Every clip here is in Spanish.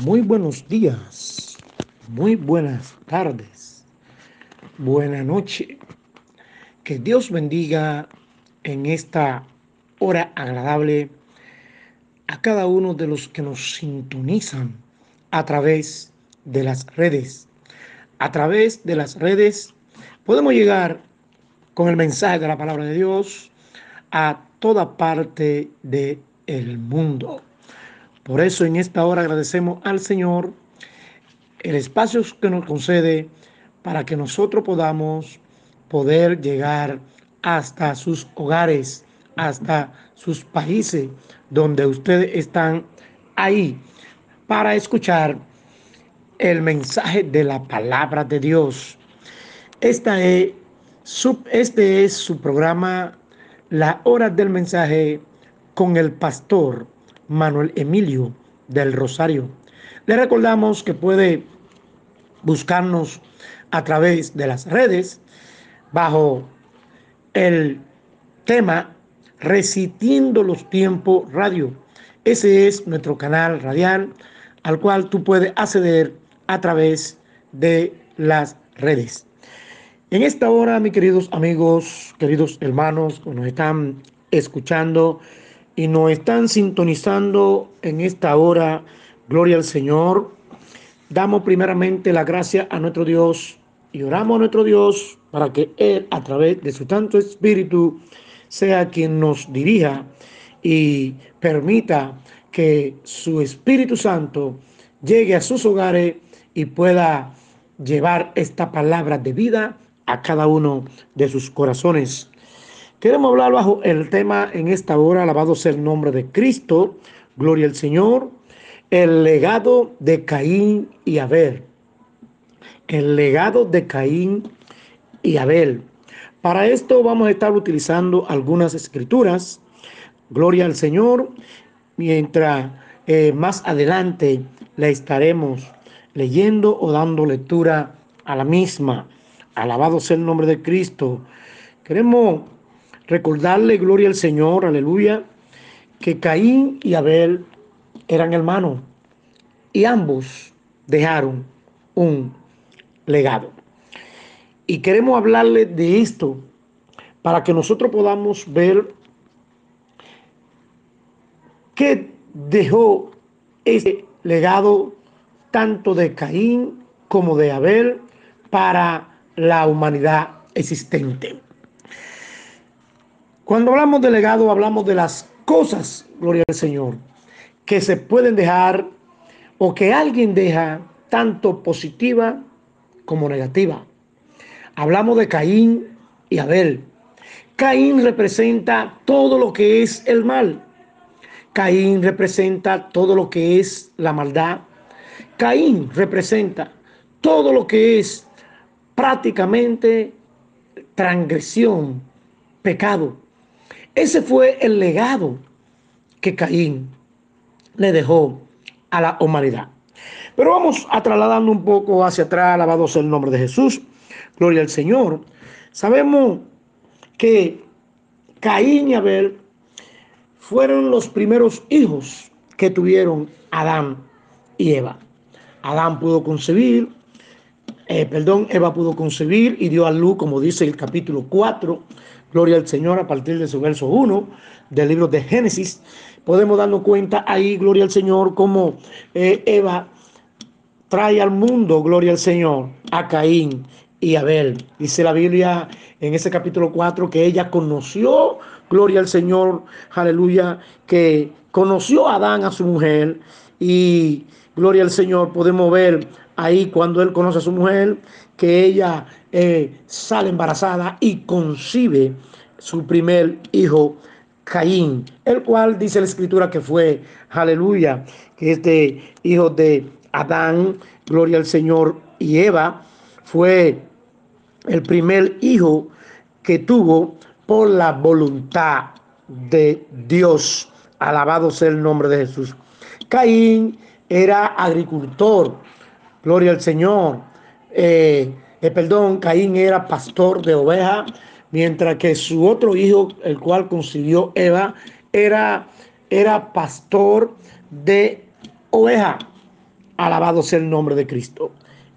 Muy buenos días, muy buenas tardes, buena noche. Que Dios bendiga en esta hora agradable a cada uno de los que nos sintonizan a través de las redes. A través de las redes podemos llegar con el mensaje de la palabra de Dios a toda parte del el mundo. Por eso en esta hora agradecemos al Señor el espacio que nos concede para que nosotros podamos poder llegar hasta sus hogares, hasta sus países donde ustedes están ahí para escuchar el mensaje de la palabra de Dios. Esta es este es su programa La hora del mensaje con el pastor Manuel Emilio del Rosario. Le recordamos que puede buscarnos a través de las redes bajo el tema Resistiendo los Tiempos Radio. Ese es nuestro canal radial al cual tú puedes acceder a través de las redes. En esta hora, mis queridos amigos, queridos hermanos que nos están escuchando, y nos están sintonizando en esta hora. Gloria al Señor. Damos primeramente la gracia a nuestro Dios y oramos a nuestro Dios para que Él, a través de su Santo Espíritu, sea quien nos dirija y permita que su Espíritu Santo llegue a sus hogares y pueda llevar esta palabra de vida a cada uno de sus corazones. Queremos hablar bajo el tema en esta hora, alabado sea el nombre de Cristo, gloria al Señor, el legado de Caín y Abel. El legado de Caín y Abel. Para esto vamos a estar utilizando algunas escrituras, gloria al Señor, mientras eh, más adelante le estaremos leyendo o dando lectura a la misma. Alabado sea el nombre de Cristo. Queremos Recordarle, gloria al Señor, aleluya, que Caín y Abel eran hermanos y ambos dejaron un legado. Y queremos hablarle de esto para que nosotros podamos ver qué dejó ese legado tanto de Caín como de Abel para la humanidad existente. Cuando hablamos de legado, hablamos de las cosas, gloria al Señor, que se pueden dejar o que alguien deja tanto positiva como negativa. Hablamos de Caín y Abel. Caín representa todo lo que es el mal. Caín representa todo lo que es la maldad. Caín representa todo lo que es prácticamente transgresión, pecado. Ese fue el legado que Caín le dejó a la humanidad. Pero vamos a trasladando un poco hacia atrás, alabado sea el nombre de Jesús, gloria al Señor. Sabemos que Caín y Abel fueron los primeros hijos que tuvieron Adán y Eva. Adán pudo concebir, eh, perdón, Eva pudo concebir y dio a luz, como dice el capítulo 4 Gloria al Señor a partir de su verso 1 del libro de Génesis. Podemos darnos cuenta ahí, gloria al Señor, cómo eh, Eva trae al mundo, gloria al Señor, a Caín y Abel. Dice la Biblia en ese capítulo 4 que ella conoció, gloria al Señor, aleluya, que conoció a Adán, a su mujer, y gloria al Señor, podemos ver ahí cuando él conoce a su mujer, que ella eh, sale embarazada y concibe su primer hijo, Caín, el cual dice la escritura que fue, aleluya, que este hijo de Adán, gloria al Señor, y Eva, fue el primer hijo que tuvo por la voluntad de Dios. Alabado sea el nombre de Jesús. Caín era agricultor, gloria al Señor. Eh, eh, perdón, Caín era pastor de ovejas, mientras que su otro hijo, el cual concibió Eva, era, era pastor de oveja. Alabado sea el nombre de Cristo.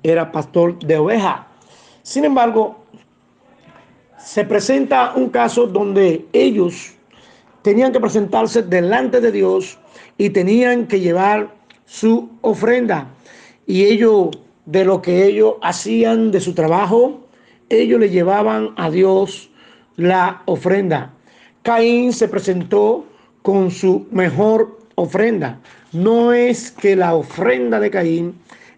Era pastor de oveja. Sin embargo, se presenta un caso donde ellos tenían que presentarse delante de Dios y tenían que llevar su ofrenda. Y ellos, de lo que ellos hacían de su trabajo, ellos le llevaban a Dios la ofrenda. Caín se presentó con su mejor ofrenda. No es que la ofrenda de Caín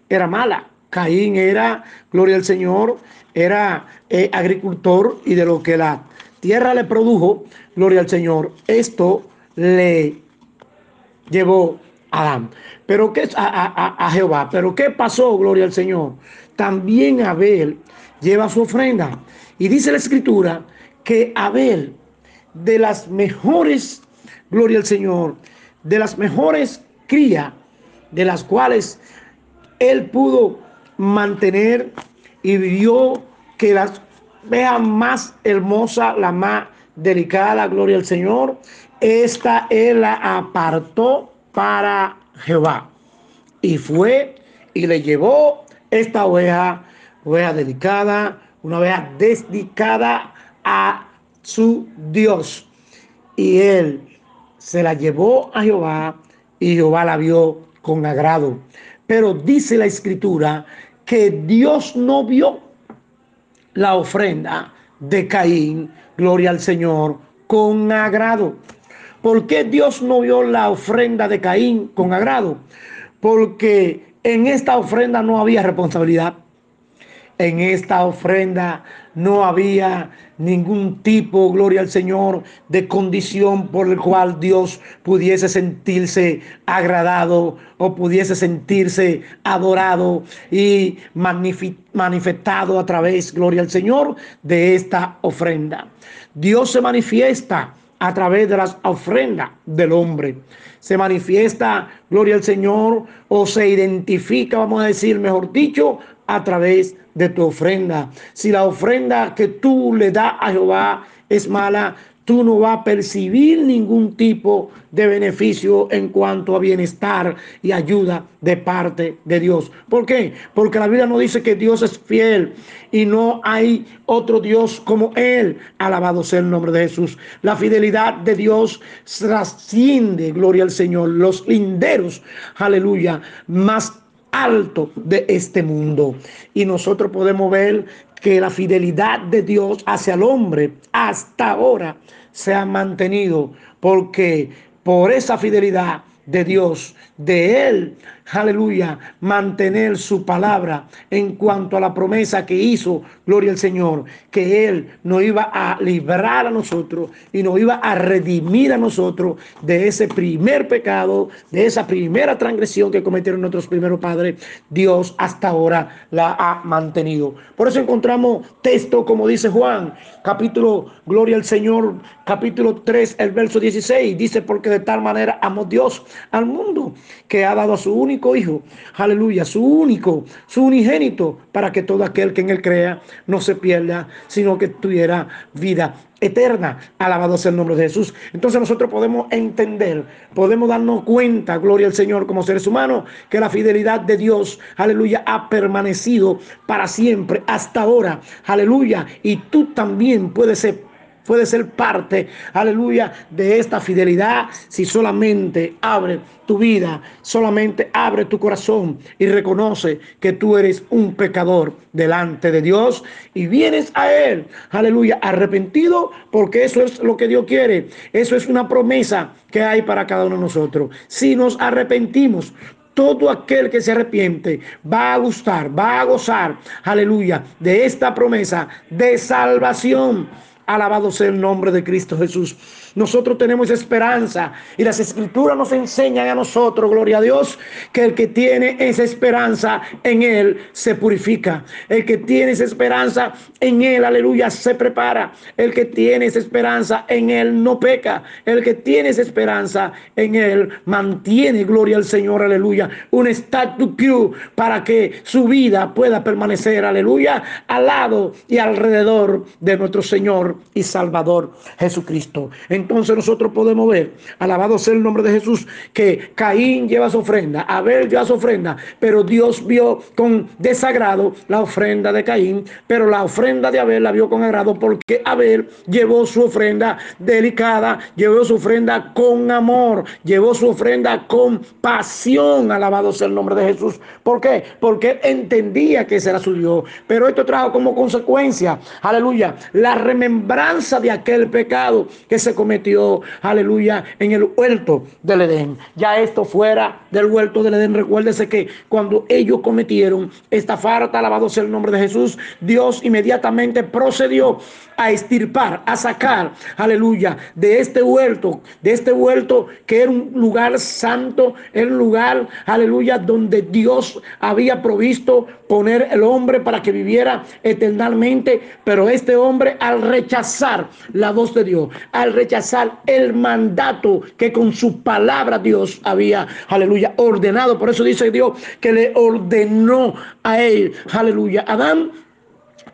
era mala. Caín era, gloria al Señor, era eh, agricultor y de lo que la tierra le produjo, gloria al Señor, esto le llevó Adán. Pero qué a, a Jehová. Pero qué pasó, gloria al Señor. También Abel lleva su ofrenda. Y dice la escritura que Abel, de las mejores, gloria al Señor, de las mejores crías, de las cuales él pudo mantener y vio que las vea más hermosa, la más delicada, gloria al Señor, esta él la apartó para Jehová. Y fue y le llevó esta oveja, oveja dedicada, una oveja dedicada a su Dios. Y él se la llevó a Jehová y Jehová la vio con agrado. Pero dice la escritura que Dios no vio la ofrenda de Caín, gloria al Señor, con agrado. ¿Por qué Dios no vio la ofrenda de Caín con agrado? Porque en esta ofrenda no había responsabilidad. En esta ofrenda no había ningún tipo, gloria al Señor, de condición por el cual Dios pudiese sentirse agradado o pudiese sentirse adorado y manifestado a través, gloria al Señor, de esta ofrenda. Dios se manifiesta a través de las ofrendas del hombre. Se manifiesta, gloria al Señor, o se identifica, vamos a decir, mejor dicho, a través de tu ofrenda. Si la ofrenda que tú le das a Jehová es mala, tú no vas a percibir ningún tipo de beneficio en cuanto a bienestar y ayuda de parte de Dios. ¿Por qué? Porque la Biblia no dice que Dios es fiel y no hay otro Dios como Él. Alabado sea el nombre de Jesús. La fidelidad de Dios trasciende, gloria al Señor, los linderos, aleluya, más alto de este mundo. Y nosotros podemos ver que la fidelidad de Dios hacia el hombre hasta ahora se ha mantenido porque por esa fidelidad de Dios, de Él, aleluya, mantener su palabra en cuanto a la promesa que hizo, gloria al Señor, que Él nos iba a librar a nosotros y nos iba a redimir a nosotros de ese primer pecado, de esa primera transgresión que cometieron nuestros primeros padres. Dios hasta ahora la ha mantenido. Por eso encontramos texto, como dice Juan, capítulo, gloria al Señor, capítulo 3, el verso 16, dice, porque de tal manera amó Dios al mundo que ha dado a su único hijo, aleluya, su único, su unigénito, para que todo aquel que en él crea no se pierda, sino que tuviera vida eterna. Alabado sea el nombre de Jesús. Entonces nosotros podemos entender, podemos darnos cuenta, gloria al Señor, como seres humanos, que la fidelidad de Dios, aleluya, ha permanecido para siempre, hasta ahora, aleluya. Y tú también puedes ser puede ser parte, aleluya, de esta fidelidad si solamente abre tu vida, solamente abre tu corazón y reconoce que tú eres un pecador delante de Dios y vienes a Él, aleluya, arrepentido porque eso es lo que Dios quiere, eso es una promesa que hay para cada uno de nosotros. Si nos arrepentimos, todo aquel que se arrepiente va a gustar, va a gozar, aleluya, de esta promesa de salvación. Alabado sea el nombre de Cristo Jesús. Nosotros tenemos esperanza y las escrituras nos enseñan a nosotros, gloria a Dios, que el que tiene esa esperanza en Él se purifica. El que tiene esa esperanza en Él, aleluya, se prepara. El que tiene esa esperanza en Él no peca. El que tiene esa esperanza en Él mantiene, gloria al Señor, aleluya, un statu quo para que su vida pueda permanecer, aleluya, al lado y alrededor de nuestro Señor y Salvador Jesucristo. Entonces nosotros podemos ver, alabado sea el nombre de Jesús, que Caín lleva su ofrenda, Abel lleva su ofrenda, pero Dios vio con desagrado la ofrenda de Caín, pero la ofrenda de Abel la vio con agrado porque Abel llevó su ofrenda delicada, llevó su ofrenda con amor, llevó su ofrenda con pasión, alabado sea el nombre de Jesús. ¿Por qué? Porque entendía que ese era su Dios, pero esto trajo como consecuencia, aleluya, la remembranza de aquel pecado que se cometió, aleluya, en el huerto del Edén. Ya esto fuera del huerto del Edén, recuérdese que cuando ellos cometieron esta falta, alabado sea el nombre de Jesús, Dios inmediatamente procedió a estirpar, a sacar, aleluya, de este huerto, de este huerto que era un lugar santo, un lugar, aleluya, donde Dios había provisto poner el hombre para que viviera eternamente, pero este hombre al rechazar la voz de Dios, al rechazar el mandato que con su palabra Dios había, aleluya, ordenado, por eso dice Dios que le ordenó a él, aleluya, Adán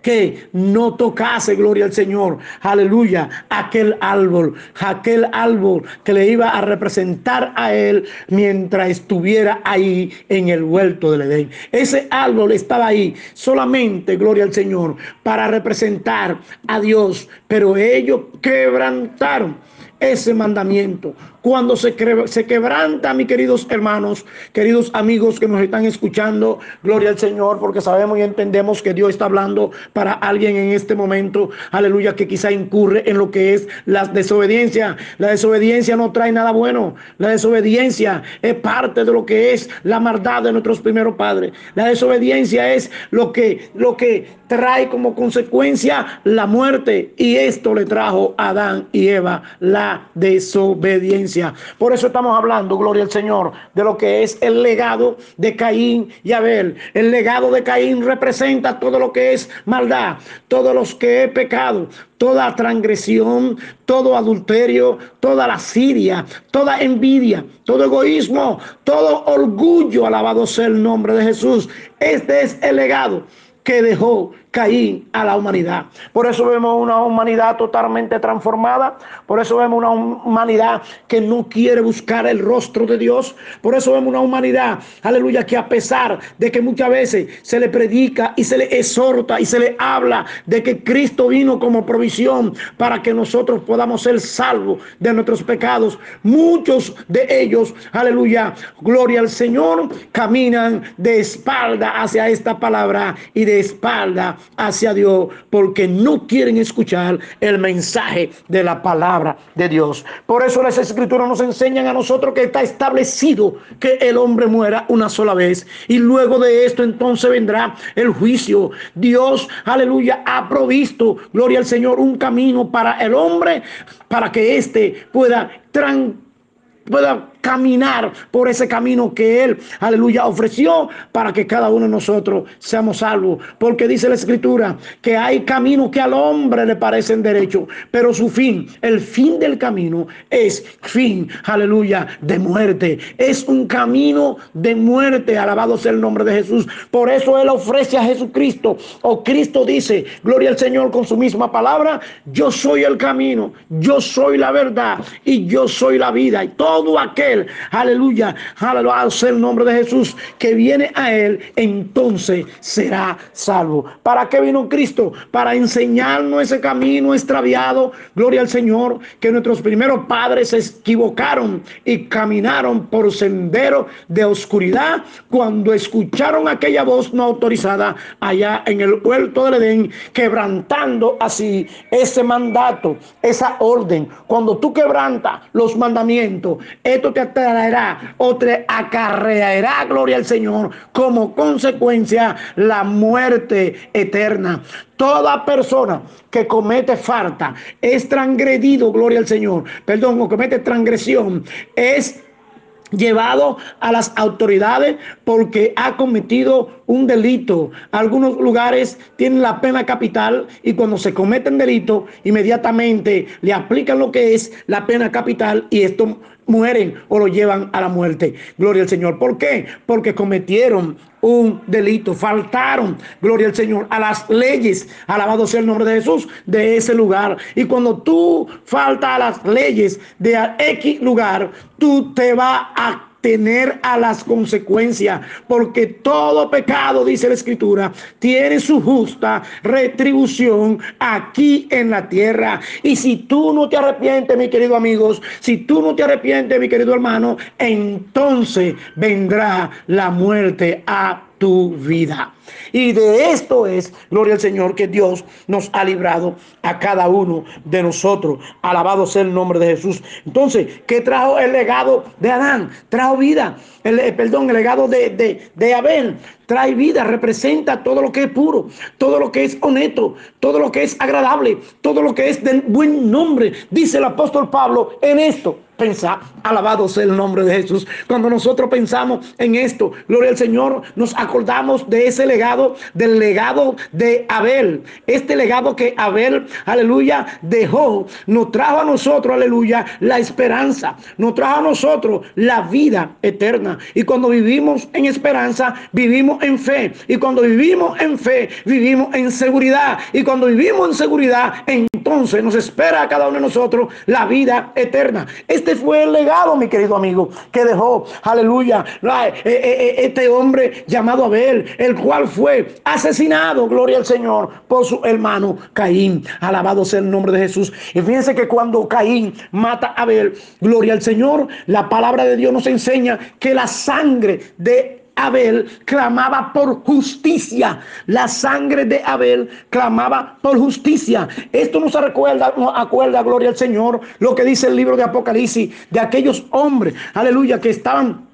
que no tocase, gloria al Señor, aleluya, aquel árbol, aquel árbol que le iba a representar a él mientras estuviera ahí en el huerto del Edén. Ese árbol estaba ahí solamente, gloria al Señor, para representar a Dios, pero ellos quebrantaron ese mandamiento. Cuando se, se quebranta, mis queridos hermanos, queridos amigos que nos están escuchando, gloria al Señor, porque sabemos y entendemos que Dios está hablando para alguien en este momento, aleluya, que quizá incurre en lo que es la desobediencia. La desobediencia no trae nada bueno. La desobediencia es parte de lo que es la maldad de nuestros primeros padres. La desobediencia es lo que, lo que trae como consecuencia la muerte. Y esto le trajo a Adán y Eva la desobediencia. Por eso estamos hablando, gloria al Señor, de lo que es el legado de Caín y Abel. El legado de Caín representa todo lo que es maldad, todo lo que es pecado, toda transgresión, todo adulterio, toda lascivia, toda envidia, todo egoísmo, todo orgullo. Alabado sea el nombre de Jesús. Este es el legado que dejó Caín a la humanidad. Por eso vemos una humanidad totalmente transformada. Por eso vemos una humanidad que no quiere buscar el rostro de Dios. Por eso vemos una humanidad, aleluya, que a pesar de que muchas veces se le predica y se le exhorta y se le habla de que Cristo vino como provisión para que nosotros podamos ser salvos de nuestros pecados, muchos de ellos, aleluya, gloria al Señor, caminan de espalda hacia esta palabra y de espalda hacia Dios porque no quieren escuchar el mensaje de la palabra de Dios. Por eso las escrituras nos enseñan a nosotros que está establecido que el hombre muera una sola vez y luego de esto entonces vendrá el juicio. Dios, aleluya, ha provisto, gloria al Señor, un camino para el hombre para que éste pueda pueda caminar por ese camino que Él, aleluya, ofreció para que cada uno de nosotros seamos salvos. Porque dice la Escritura que hay caminos que al hombre le parecen derechos, pero su fin, el fin del camino es fin, aleluya, de muerte. Es un camino de muerte, alabado sea el nombre de Jesús. Por eso Él ofrece a Jesucristo, o Cristo dice, gloria al Señor con su misma palabra, yo soy el camino, yo soy la verdad y yo soy la vida. Y todo aquel aleluya, aleluya, sea el nombre de Jesús, que viene a él, entonces será salvo. ¿Para qué vino Cristo? Para enseñarnos ese camino extraviado, gloria al Señor, que nuestros primeros padres se equivocaron y caminaron por sendero de oscuridad cuando escucharon aquella voz no autorizada allá en el huerto del Edén, quebrantando así ese mandato, esa orden. Cuando tú quebrantas los mandamientos, esto te traerá o te acarreará, gloria al Señor, como consecuencia la muerte eterna. Toda persona que comete falta es transgredido, gloria al Señor, perdón, o comete transgresión, es llevado a las autoridades porque ha cometido un delito. Algunos lugares tienen la pena capital y cuando se cometen delito, inmediatamente le aplican lo que es la pena capital y esto mueren o lo llevan a la muerte. Gloria al Señor. ¿Por qué? Porque cometieron un delito, faltaron, gloria al Señor, a las leyes, alabado sea el nombre de Jesús, de ese lugar. Y cuando tú faltas a las leyes de X lugar, tú te vas a tener a las consecuencias, porque todo pecado, dice la escritura, tiene su justa retribución aquí en la tierra. Y si tú no te arrepientes, mi querido amigos, si tú no te arrepientes, mi querido hermano, entonces vendrá la muerte a tu vida. Y de esto es, gloria al Señor, que Dios nos ha librado a cada uno de nosotros. Alabado sea el nombre de Jesús. Entonces, ¿qué trajo el legado de Adán? Trajo vida. El, eh, perdón, el legado de, de, de Abel trae vida, representa todo lo que es puro, todo lo que es honesto, todo lo que es agradable, todo lo que es de buen nombre. Dice el apóstol Pablo en esto pensar, alabado sea el nombre de Jesús. Cuando nosotros pensamos en esto, gloria al Señor, nos acordamos de ese legado, del legado de Abel. Este legado que Abel, aleluya, dejó, nos trajo a nosotros, aleluya, la esperanza, nos trajo a nosotros la vida eterna. Y cuando vivimos en esperanza, vivimos en fe. Y cuando vivimos en fe, vivimos en seguridad. Y cuando vivimos en seguridad, entonces nos espera a cada uno de nosotros la vida eterna. Este fue el legado, mi querido amigo, que dejó, aleluya, eh, eh, eh, este hombre llamado Abel, el cual fue asesinado, gloria al Señor, por su hermano Caín. Alabado sea el nombre de Jesús. Y fíjense que cuando Caín mata a Abel, gloria al Señor, la palabra de Dios nos enseña que la sangre de Abel clamaba por justicia. La sangre de Abel clamaba por justicia. Esto nos recuerda, nos acuerda, gloria al Señor, lo que dice el libro de Apocalipsis de aquellos hombres, aleluya, que estaban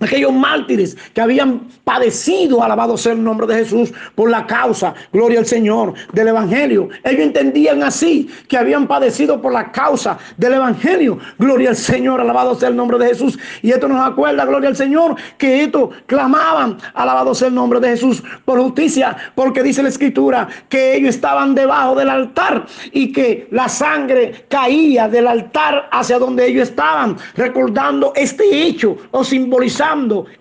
aquellos mártires que habían padecido, alabado sea el nombre de Jesús, por la causa, gloria al Señor, del Evangelio. Ellos entendían así, que habían padecido por la causa del Evangelio. Gloria al Señor, alabado sea el nombre de Jesús. Y esto nos acuerda, gloria al Señor, que esto clamaban, alabado sea el nombre de Jesús, por justicia, porque dice la Escritura que ellos estaban debajo del altar y que la sangre caía del altar hacia donde ellos estaban, recordando este hecho o simbolizando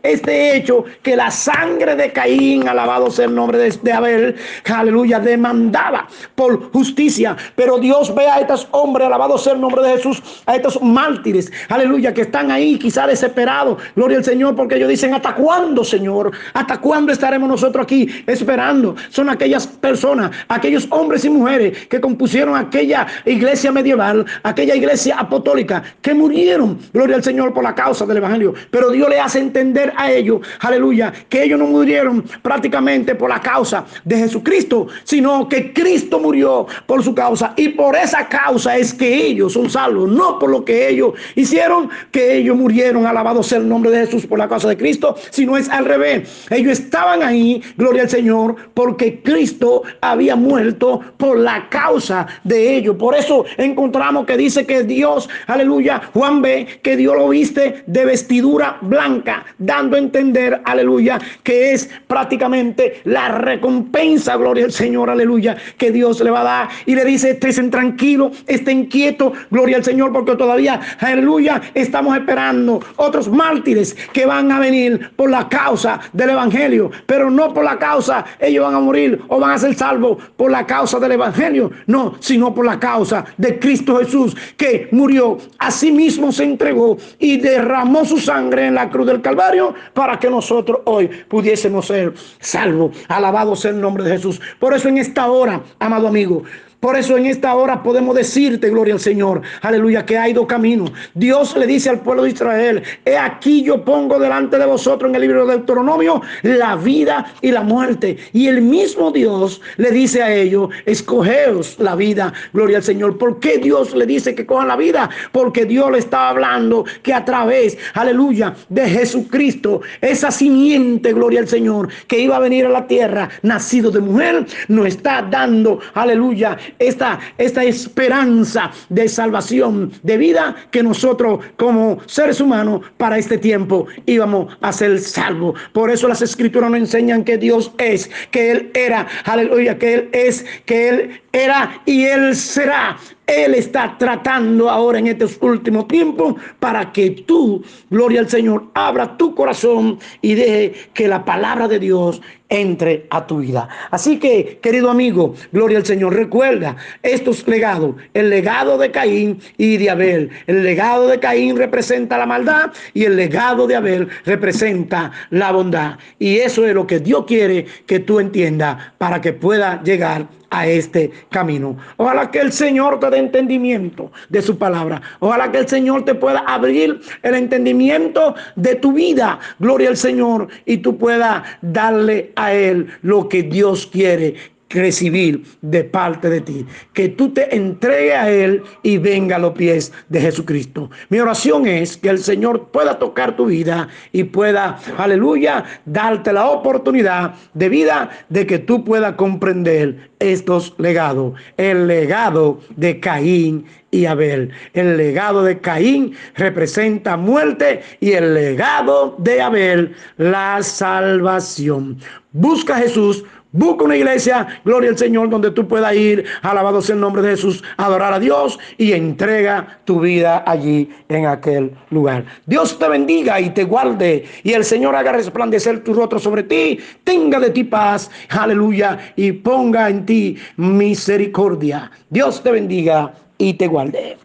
este hecho que la sangre de Caín, alabado sea el nombre de, Abel, aleluya, demandaba por justicia. Pero Dios ve a estos hombres, alabado sea el nombre de Jesús, a estos mártires, aleluya, que están ahí quizá desesperados, gloria al Señor, porque ellos dicen, ¿hasta cuándo, Señor? ¿Hasta cuándo estaremos nosotros aquí esperando? Son aquellas personas, aquellos hombres y mujeres que compusieron aquella iglesia medieval, aquella iglesia apostólica, que murieron, gloria al Señor, por la causa del Evangelio. Pero Dios le hace entender a ellos, aleluya, que ellos no murieron prácticamente por la causa de Jesucristo, sino que Cristo murió por su causa. Y por esa causa es que ellos son salvos, no por lo que ellos hicieron, que ellos murieron, alabado sea el nombre de Jesús por la causa de Cristo, sino es al revés. Ellos estaban ahí, gloria al Señor, porque Cristo había muerto por la causa de ellos. Por eso encontramos que dice que Dios, aleluya, Juan ve que Dios lo viste de vestidura blanca dando a entender, aleluya, que es prácticamente la recompensa, gloria al Señor, aleluya, que Dios le va a dar. Y le dice, estén tranquilos, estén quietos, gloria al Señor, porque todavía, aleluya, estamos esperando otros mártires que van a venir por la causa del Evangelio, pero no por la causa, ellos van a morir o van a ser salvos por la causa del Evangelio, no, sino por la causa de Cristo Jesús, que murió, a sí mismo se entregó y derramó su sangre en la cruz del Calvario para que nosotros hoy pudiésemos ser salvos. Alabado sea el nombre de Jesús. Por eso en esta hora, amado amigo, por eso en esta hora podemos decirte, gloria al Señor, aleluya, que hay dos caminos. Dios le dice al pueblo de Israel, he aquí yo pongo delante de vosotros en el libro de Deuteronomio la vida y la muerte. Y el mismo Dios le dice a ellos, escogeos la vida, gloria al Señor. ¿Por qué Dios le dice que cojan la vida? Porque Dios le estaba hablando que a través, aleluya, de Jesucristo, esa simiente, gloria al Señor, que iba a venir a la tierra, nacido de mujer, nos está dando, aleluya, esta, esta esperanza de salvación, de vida que nosotros como seres humanos para este tiempo íbamos a ser salvos. Por eso las escrituras nos enseñan que Dios es, que Él era, aleluya, que Él es, que Él era y Él será Él está tratando ahora en estos últimos tiempos para que tú, gloria al Señor, abra tu corazón y deje que la palabra de Dios entre a tu vida. Así que, querido amigo, gloria al Señor, recuerda estos legados, el legado de Caín y de Abel. El legado de Caín representa la maldad y el legado de Abel representa la bondad. Y eso es lo que Dios quiere que tú entiendas para que pueda llegar a este camino. Ojalá que el Señor te dé entendimiento de su palabra. Ojalá que el Señor te pueda abrir el entendimiento de tu vida. Gloria al Señor. Y tú puedas darle a Él lo que Dios quiere recibir de parte de ti. Que tú te entregues a Él y venga a los pies de Jesucristo. Mi oración es que el Señor pueda tocar tu vida y pueda, aleluya, darte la oportunidad de vida de que tú puedas comprender estos legados. El legado de Caín y Abel. El legado de Caín representa muerte y el legado de Abel la salvación. Busca a Jesús Busca una iglesia, gloria al Señor, donde tú puedas ir, alabado sea el nombre de Jesús, adorar a Dios y entrega tu vida allí en aquel lugar. Dios te bendiga y te guarde y el Señor haga resplandecer tu rostro sobre ti, tenga de ti paz, aleluya, y ponga en ti misericordia. Dios te bendiga y te guarde.